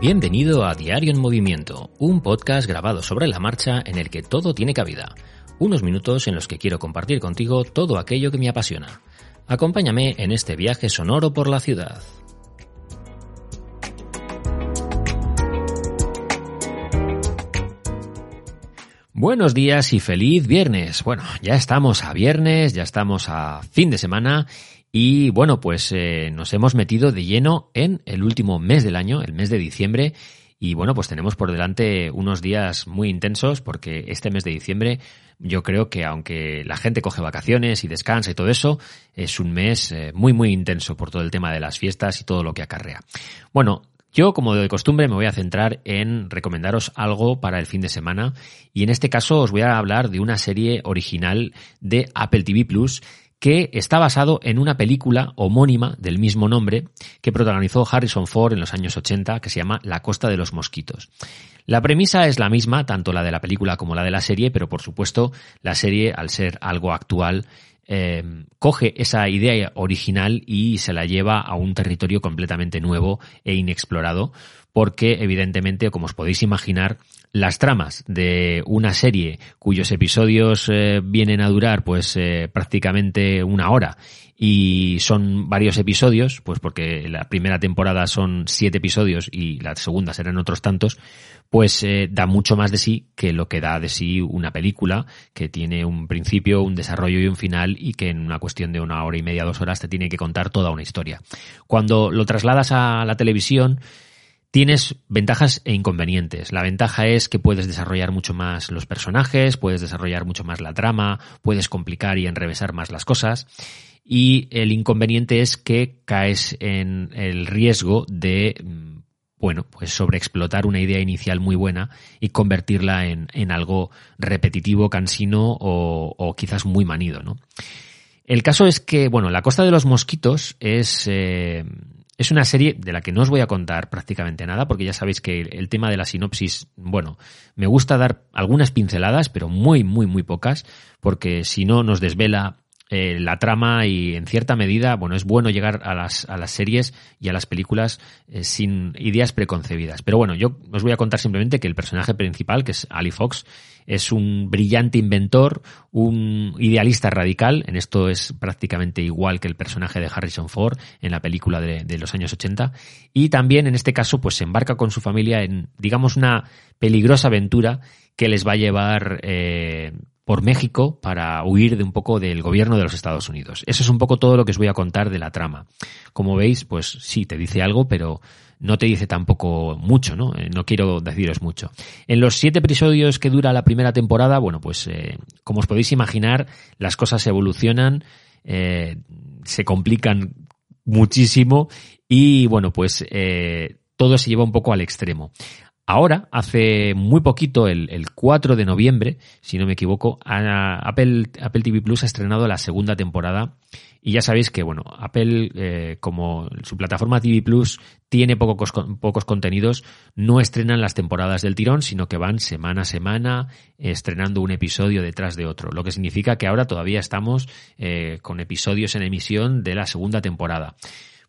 Bienvenido a Diario en Movimiento, un podcast grabado sobre la marcha en el que todo tiene cabida. Unos minutos en los que quiero compartir contigo todo aquello que me apasiona. Acompáñame en este viaje sonoro por la ciudad. Buenos días y feliz viernes. Bueno, ya estamos a viernes, ya estamos a fin de semana y bueno, pues eh, nos hemos metido de lleno en el último mes del año, el mes de diciembre. Y bueno, pues tenemos por delante unos días muy intensos porque este mes de diciembre yo creo que aunque la gente coge vacaciones y descansa y todo eso, es un mes eh, muy muy intenso por todo el tema de las fiestas y todo lo que acarrea. Bueno, yo, como de costumbre, me voy a centrar en recomendaros algo para el fin de semana y en este caso os voy a hablar de una serie original de Apple TV Plus que está basado en una película homónima del mismo nombre que protagonizó Harrison Ford en los años 80 que se llama La costa de los mosquitos. La premisa es la misma, tanto la de la película como la de la serie, pero por supuesto la serie, al ser algo actual, eh, coge esa idea original y se la lleva a un territorio completamente nuevo e inexplorado, porque evidentemente, como os podéis imaginar, las tramas de una serie cuyos episodios eh, vienen a durar pues eh, prácticamente una hora y son varios episodios, pues porque la primera temporada son siete episodios y la segunda serán otros tantos, pues da mucho más de sí que lo que da de sí una película que tiene un principio, un desarrollo y un final y que en una cuestión de una hora y media, dos horas te tiene que contar toda una historia. Cuando lo trasladas a la televisión, Tienes ventajas e inconvenientes. La ventaja es que puedes desarrollar mucho más los personajes, puedes desarrollar mucho más la trama, puedes complicar y enrevesar más las cosas. Y el inconveniente es que caes en el riesgo de, mm, bueno, pues sobreexplotar una idea inicial muy buena y convertirla en, algo repetitivo, cansino o, o, quizás muy manido, ¿no? El caso es que, bueno, La Costa de los Mosquitos es, eh, es una serie de la que no os voy a contar prácticamente nada, porque ya sabéis que el tema de la sinopsis, bueno, me gusta dar algunas pinceladas, pero muy, muy, muy pocas, porque si no nos desvela eh, la trama y en cierta medida, bueno, es bueno llegar a las, a las series y a las películas eh, sin ideas preconcebidas. Pero bueno, yo os voy a contar simplemente que el personaje principal, que es Ali Fox, es un brillante inventor, un idealista radical, en esto es prácticamente igual que el personaje de Harrison Ford en la película de, los años 80, y también en este caso pues se embarca con su familia en, digamos, una peligrosa aventura que les va a llevar eh, por México para huir de un poco del gobierno de los Estados Unidos. Eso es un poco todo lo que os voy a contar de la trama. Como veis, pues sí, te dice algo, pero no te dice tampoco mucho, ¿no? Eh, no quiero deciros mucho. En los siete episodios que dura la primera temporada, bueno, pues eh, como os podéis imaginar, las cosas evolucionan, eh, se complican muchísimo y bueno, pues todo se lleva un poco al extremo. Ahora, hace muy poquito, el, 4 de noviembre, si no me equivoco, Apple, Apple TV Plus ha estrenado la segunda temporada. Y ya sabéis que, bueno, Apple, eh, como su plataforma TV Plus tiene pocos, contenidos, no estrenan las temporadas del tirón, sino que van semana a semana estrenando un episodio detrás de otro. Lo que significa que ahora todavía estamos eh, con episodios en emisión de la segunda temporada.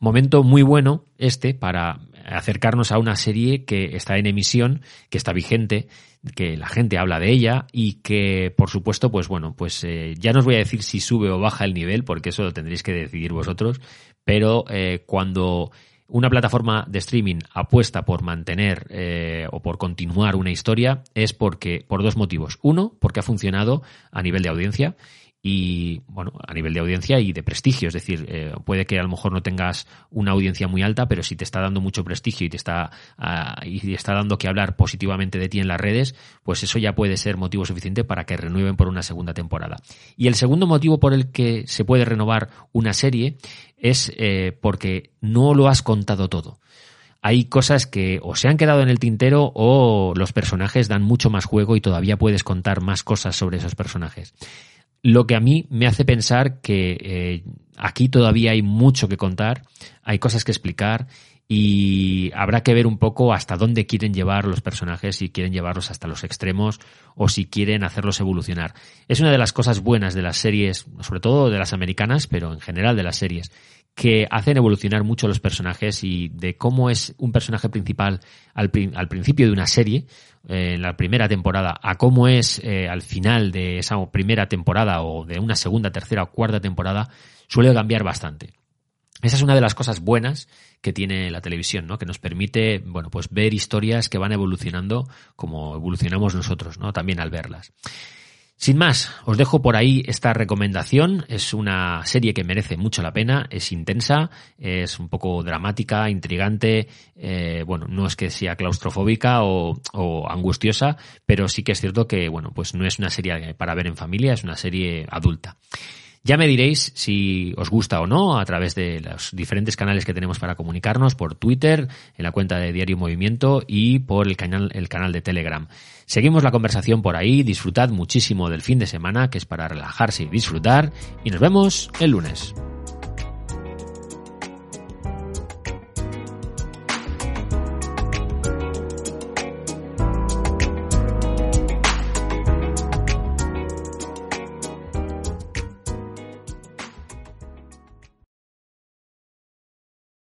Momento muy bueno este para acercarnos a una serie que está en emisión, que está vigente, que la gente habla de ella y que, por supuesto, pues bueno, pues eh, ya no os voy a decir si sube o baja el nivel, porque eso lo tendréis que decidir vosotros, pero eh, cuando una plataforma de streaming apuesta por mantener eh, o por continuar una historia es porque por dos motivos. Uno, porque ha funcionado a nivel de audiencia y, bueno, a nivel de audiencia y de prestigio. Es decir, eh, puede que a lo mejor no tengas una audiencia muy alta, pero si te está dando mucho prestigio y te está, uh, y está dando que hablar positivamente de ti en las redes, pues eso ya puede ser motivo suficiente para que renueven por una segunda temporada. Y el segundo motivo por el que se puede renovar una serie es eh, porque no lo has contado todo hay cosas que o se han quedado en el tintero o los personajes dan mucho más juego y todavía puedes contar más cosas sobre esos personajes. Lo que a mí me hace pensar que eh, aquí todavía hay mucho que contar, hay cosas que explicar y habrá que ver un poco hasta dónde quieren llevar los personajes, si quieren llevarlos hasta los extremos o si quieren hacerlos evolucionar. Es una de las cosas buenas de las series, sobre todo de las americanas, pero en general de las series, que hacen evolucionar mucho los personajes y de cómo es un personaje principal al, principio de una serie, eh, en la primera temporada, a cómo es eh, al final de esa primera temporada o de una segunda, tercera o cuarta temporada, suele cambiar bastante. Esa es una de las cosas buenas que tiene la televisión, ¿no? Que nos permite, bueno, pues ver historias que van evolucionando como evolucionamos nosotros, ¿no? También al verlas. Sin más, os dejo por ahí esta recomendación. Es una serie que merece mucho la pena, es intensa, es un poco dramática, intrigante. Eh, bueno, no es que sea claustrofóbica o, o, angustiosa, pero sí que es cierto que, bueno, pues no es una serie para ver en familia, es una serie adulta. Ya me diréis si os gusta o no a través de los diferentes canales que tenemos para comunicarnos, por Twitter, en la cuenta de Diario Movimiento y por el canal, el canal de Telegram. Seguimos la conversación por ahí, disfrutad muchísimo del fin de semana, que es para relajarse y disfrutar, y nos vemos el lunes.